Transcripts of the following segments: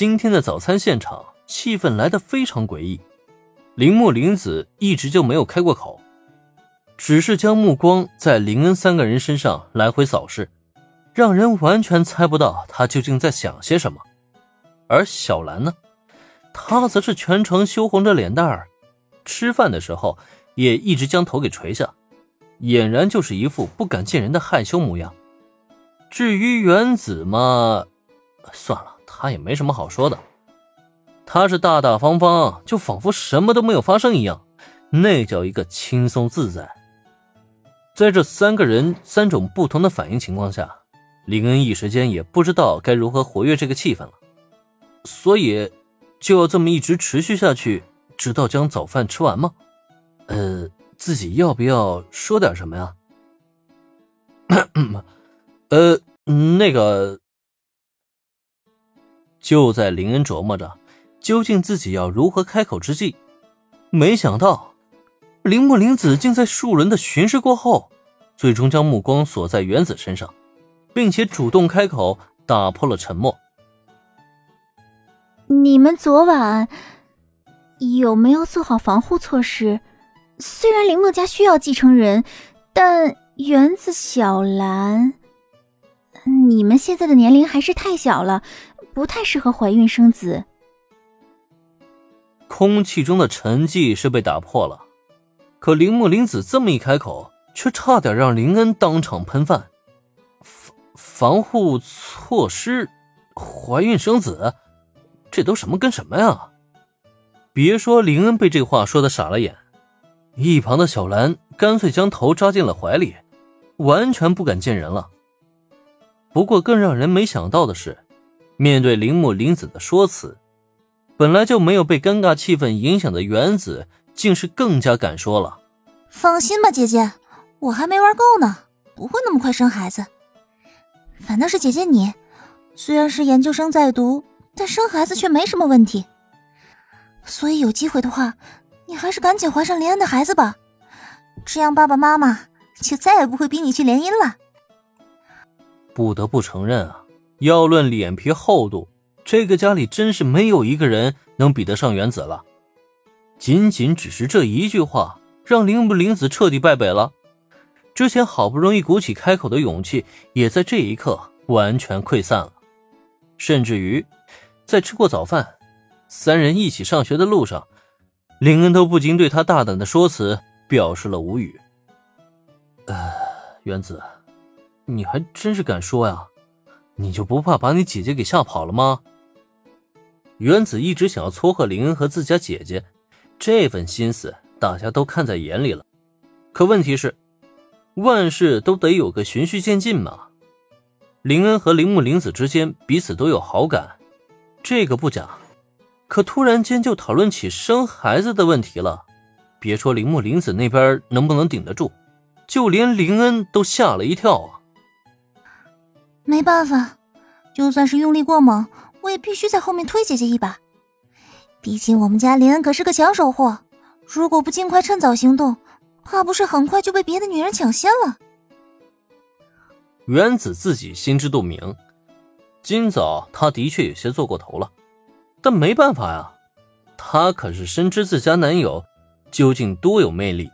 今天的早餐现场气氛来得非常诡异。铃木玲子一直就没有开过口，只是将目光在林恩三个人身上来回扫视，让人完全猜不到他究竟在想些什么。而小兰呢，她则是全程羞红着脸蛋儿，吃饭的时候也一直将头给垂下，俨然就是一副不敢见人的害羞模样。至于原子嘛，算了，他也没什么好说的。他是大大方方，就仿佛什么都没有发生一样，那叫一个轻松自在。在这三个人三种不同的反应情况下，林恩一时间也不知道该如何活跃这个气氛了。所以，就要这么一直持续下去，直到将早饭吃完吗？呃，自己要不要说点什么呀？呃，那个，就在林恩琢磨着究竟自己要如何开口之际，没想到铃木玲子竟在数轮的巡视过后，最终将目光锁在原子身上，并且主动开口，打破了沉默。你们昨晚有没有做好防护措施？虽然铃木家需要继承人，但原子小兰，你们现在的年龄还是太小了，不太适合怀孕生子。空气中的沉寂是被打破了，可铃木玲子这么一开口，却差点让林恩当场喷饭。防防护措施，怀孕生子。这都什么跟什么呀？别说林恩被这话说的傻了眼，一旁的小兰干脆将头扎进了怀里，完全不敢见人了。不过更让人没想到的是，面对铃木林子的说辞，本来就没有被尴尬气氛影响的原子，竟是更加敢说了。放心吧，姐姐，我还没玩够呢，不会那么快生孩子。反倒是姐姐你，虽然是研究生在读。但生孩子却没什么问题，所以有机会的话，你还是赶紧怀上林安的孩子吧，这样爸爸妈妈就再也不会逼你去联姻了。不得不承认啊，要论脸皮厚度，这个家里真是没有一个人能比得上原子了。仅仅只是这一句话，让铃木玲子彻底败北了。之前好不容易鼓起开口的勇气，也在这一刻完全溃散了，甚至于。在吃过早饭，三人一起上学的路上，林恩都不禁对他大胆的说辞表示了无语。呃，原子，你还真是敢说呀？你就不怕把你姐姐给吓跑了吗？原子一直想要撮合林恩和自家姐姐，这份心思大家都看在眼里了。可问题是，万事都得有个循序渐进嘛。林恩和铃木玲子之间彼此都有好感。这个不假，可突然间就讨论起生孩子的问题了。别说铃木玲子那边能不能顶得住，就连林恩都吓了一跳啊！没办法，就算是用力过猛，我也必须在后面推姐姐一把。毕竟我们家林恩可是个抢手货，如果不尽快趁早行动，怕不是很快就被别的女人抢先了。原子自己心知肚明。今早他的确有些做过头了，但没办法呀，他可是深知自家男友究竟多有魅力。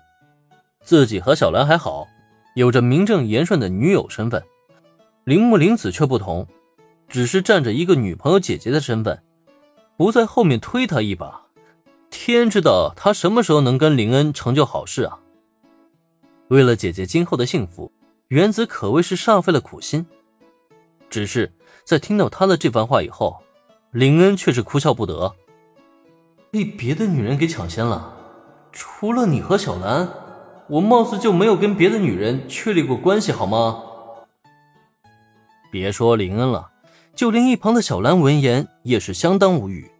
自己和小兰还好，有着名正言顺的女友身份，铃木玲子却不同，只是占着一个女朋友姐姐的身份，不在后面推他一把，天知道他什么时候能跟林恩成就好事啊！为了姐姐今后的幸福，原子可谓是煞费了苦心，只是。在听到他的这番话以后，林恩却是哭笑不得。被别的女人给抢先了，除了你和小兰，我貌似就没有跟别的女人确立过关系，好吗？别说林恩了，就连一旁的小兰闻言也是相当无语。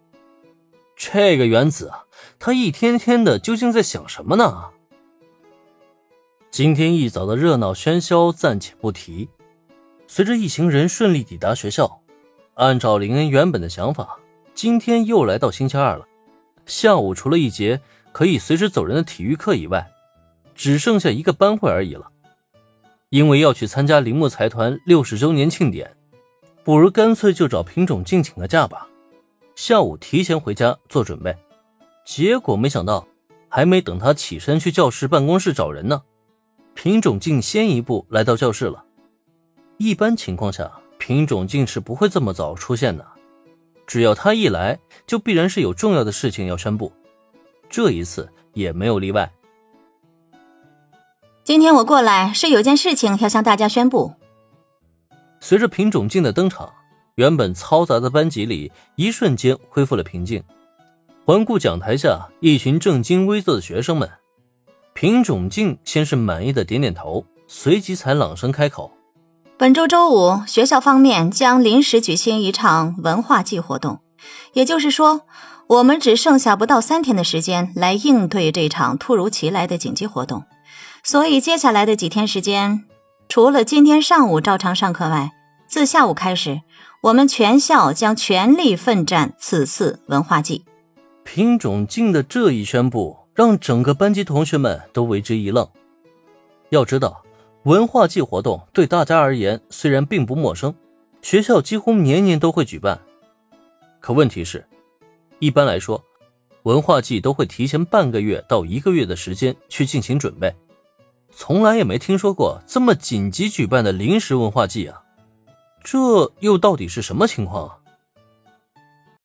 这个原子啊，他一天天的究竟在想什么呢？今天一早的热闹喧嚣暂且不提。随着一行人顺利抵达学校，按照林恩原本的想法，今天又来到星期二了。下午除了一节可以随时走人的体育课以外，只剩下一个班会而已了。因为要去参加铃木财团六十周年庆典，不如干脆就找品种敬请个假吧。下午提前回家做准备。结果没想到，还没等他起身去教室办公室找人呢，品种竟先一步来到教室了。一般情况下，品种竟是不会这么早出现的。只要他一来，就必然是有重要的事情要宣布。这一次也没有例外。今天我过来是有件事情要向大家宣布。随着品种镜的登场，原本嘈杂的班级里一瞬间恢复了平静。环顾讲台下一群正襟危坐的学生们，品种镜先是满意的点点头，随即才朗声开口。本周周五，学校方面将临时举行一场文化季活动，也就是说，我们只剩下不到三天的时间来应对这场突如其来的紧急活动。所以，接下来的几天时间，除了今天上午照常上课外，自下午开始，我们全校将全力奋战此次文化季。品种镜的这一宣布，让整个班级同学们都为之一愣。要知道。文化季活动对大家而言虽然并不陌生，学校几乎年年都会举办。可问题是，一般来说，文化季都会提前半个月到一个月的时间去进行准备，从来也没听说过这么紧急举办的临时文化祭啊！这又到底是什么情况啊？